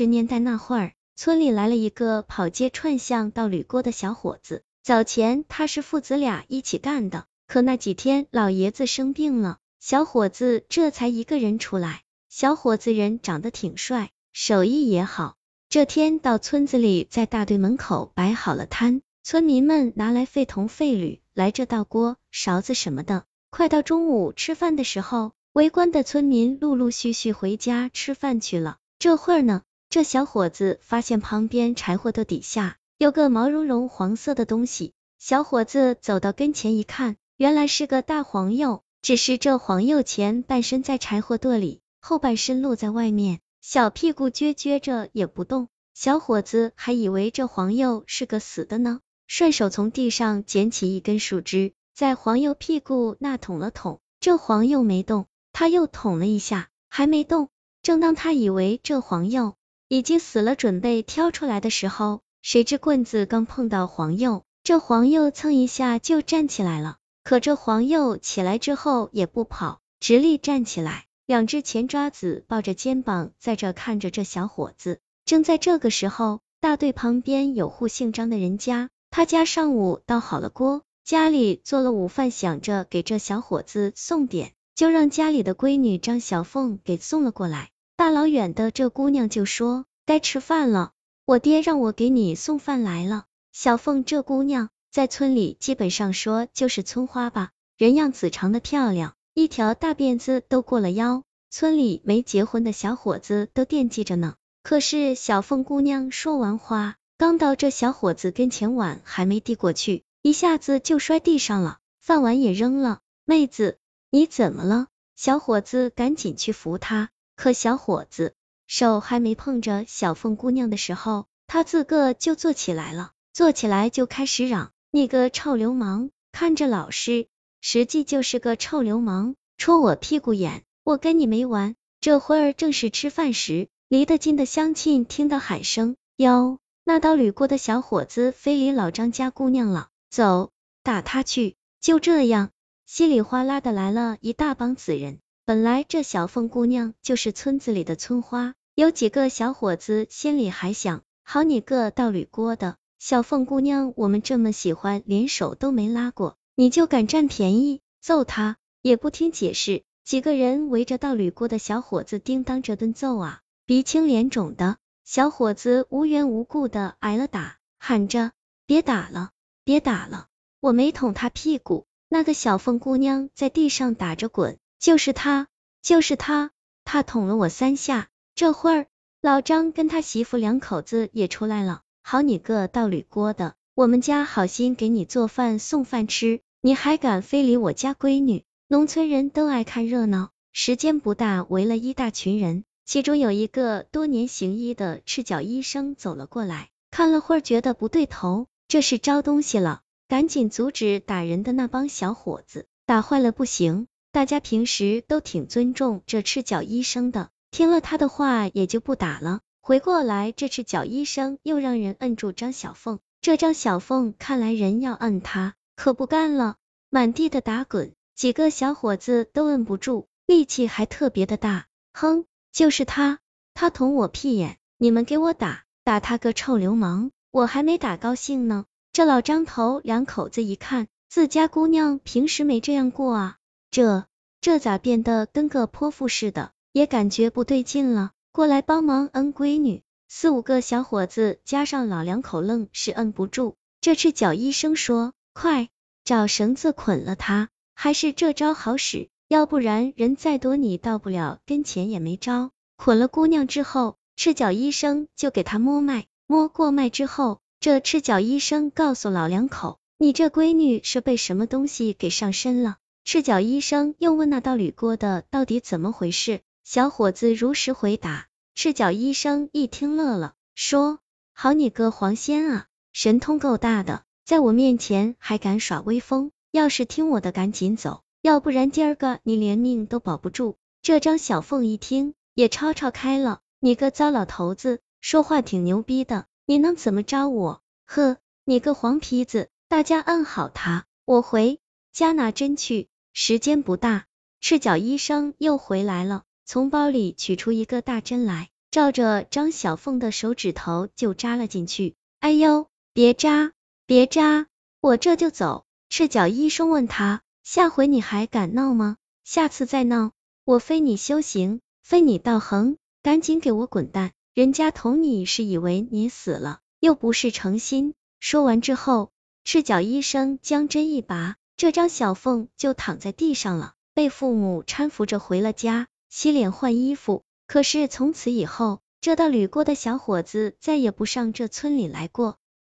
十年代那会儿，村里来了一个跑街串巷到铝锅的小伙子。早前他是父子俩一起干的，可那几天老爷子生病了，小伙子这才一个人出来。小伙子人长得挺帅，手艺也好。这天到村子里，在大队门口摆好了摊，村民们拿来废铜废铝来这倒锅、勺子什么的。快到中午吃饭的时候，围观的村民陆陆续续回家吃饭去了。这会儿呢，这小伙子发现旁边柴火垛底下。有个毛茸茸黄色的东西，小伙子走到跟前一看，原来是个大黄鼬，只是这黄鼬前半身在柴火垛里，后半身露在外面，小屁股撅撅着也不动。小伙子还以为这黄鼬是个死的呢，顺手从地上捡起一根树枝，在黄鼬屁股那捅了捅，这黄鼬没动，他又捅了一下，还没动。正当他以为这黄鼬已经死了，准备挑出来的时候，谁知棍子刚碰到黄鼬，这黄鼬蹭一下就站起来了。可这黄鼬起来之后也不跑，直立站起来，两只前爪子抱着肩膀，在这看着这小伙子。正在这个时候，大队旁边有户姓张的人家，他家上午倒好了锅，家里做了午饭，想着给这小伙子送点，就让家里的闺女张小凤给送了过来。大老远的，这姑娘就说该吃饭了。我爹让我给你送饭来了。小凤这姑娘在村里基本上说就是村花吧，人样子长得漂亮，一条大辫子都过了腰，村里没结婚的小伙子都惦记着呢。可是小凤姑娘说完话，刚到这小伙子跟前，碗还没递过去，一下子就摔地上了，饭碗也扔了。妹子，你怎么了？小伙子赶紧去扶她，可小伙子。手还没碰着小凤姑娘的时候，他自个就坐起来了，坐起来就开始嚷：“你个臭流氓，看着老实，实际就是个臭流氓，戳我屁股眼，我跟你没完！”这会儿正是吃饭时，离得近的乡亲听到喊声：“哟，那道铝锅的小伙子非礼老张家姑娘了，走，打他去！”就这样，稀里哗啦的来了一大帮子人。本来这小凤姑娘就是村子里的村花。有几个小伙子心里还想：好你个倒铝锅的小凤姑娘，我们这么喜欢，连手都没拉过，你就敢占便宜？揍他！也不听解释，几个人围着倒铝锅的小伙子叮当着顿揍啊！鼻青脸肿的小伙子无缘无故的挨了打，喊着：别打了，别打了，我没捅他屁股。那个小凤姑娘在地上打着滚，就是他，就是他，他捅了我三下。这会儿，老张跟他媳妇两口子也出来了。好你个倒铝锅的，我们家好心给你做饭送饭吃，你还敢非礼我家闺女？农村人都爱看热闹，时间不大，围了一大群人。其中有一个多年行医的赤脚医生走了过来，看了会儿觉得不对头，这是招东西了，赶紧阻止打人的那帮小伙子，打坏了不行。大家平时都挺尊重这赤脚医生的。听了他的话，也就不打了。回过来，这赤脚医生又让人摁住张小凤。这张小凤看来人要摁他，可不干了，满地的打滚，几个小伙子都摁不住，力气还特别的大。哼，就是他，他捅我屁眼，你们给我打，打他个臭流氓！我还没打高兴呢。这老张头两口子一看，自家姑娘平时没这样过啊，这这咋变得跟个泼妇似的？也感觉不对劲了，过来帮忙摁闺女。四五个小伙子加上老两口，愣是摁不住。这赤脚医生说：“快找绳子捆了他，还是这招好使，要不然人再多，你到不了跟前也没招。”捆了姑娘之后，赤脚医生就给她摸脉，摸过脉之后，这赤脚医生告诉老两口：“你这闺女是被什么东西给上身了？”赤脚医生又问那道铝锅的到底怎么回事？小伙子如实回答，赤脚医生一听乐了，说：“好你个黄仙啊，神通够大的，在我面前还敢耍威风，要是听我的赶紧走，要不然今儿个你连命都保不住。”这张小凤一听也吵吵开了，你个糟老头子，说话挺牛逼的，你能怎么着我？呵，你个黄皮子，大家按好他，我回加拿针去，时间不大，赤脚医生又回来了。从包里取出一个大针来，照着张小凤的手指头就扎了进去。哎呦，别扎，别扎，我这就走。赤脚医生问他，下回你还敢闹吗？下次再闹，我非你修行，非你道行，赶紧给我滚蛋！人家捅你是以为你死了，又不是诚心。说完之后，赤脚医生将针一拔，这张小凤就躺在地上了，被父母搀扶着回了家，洗脸换衣服。可是从此以后，这道旅过的小伙子再也不上这村里来过。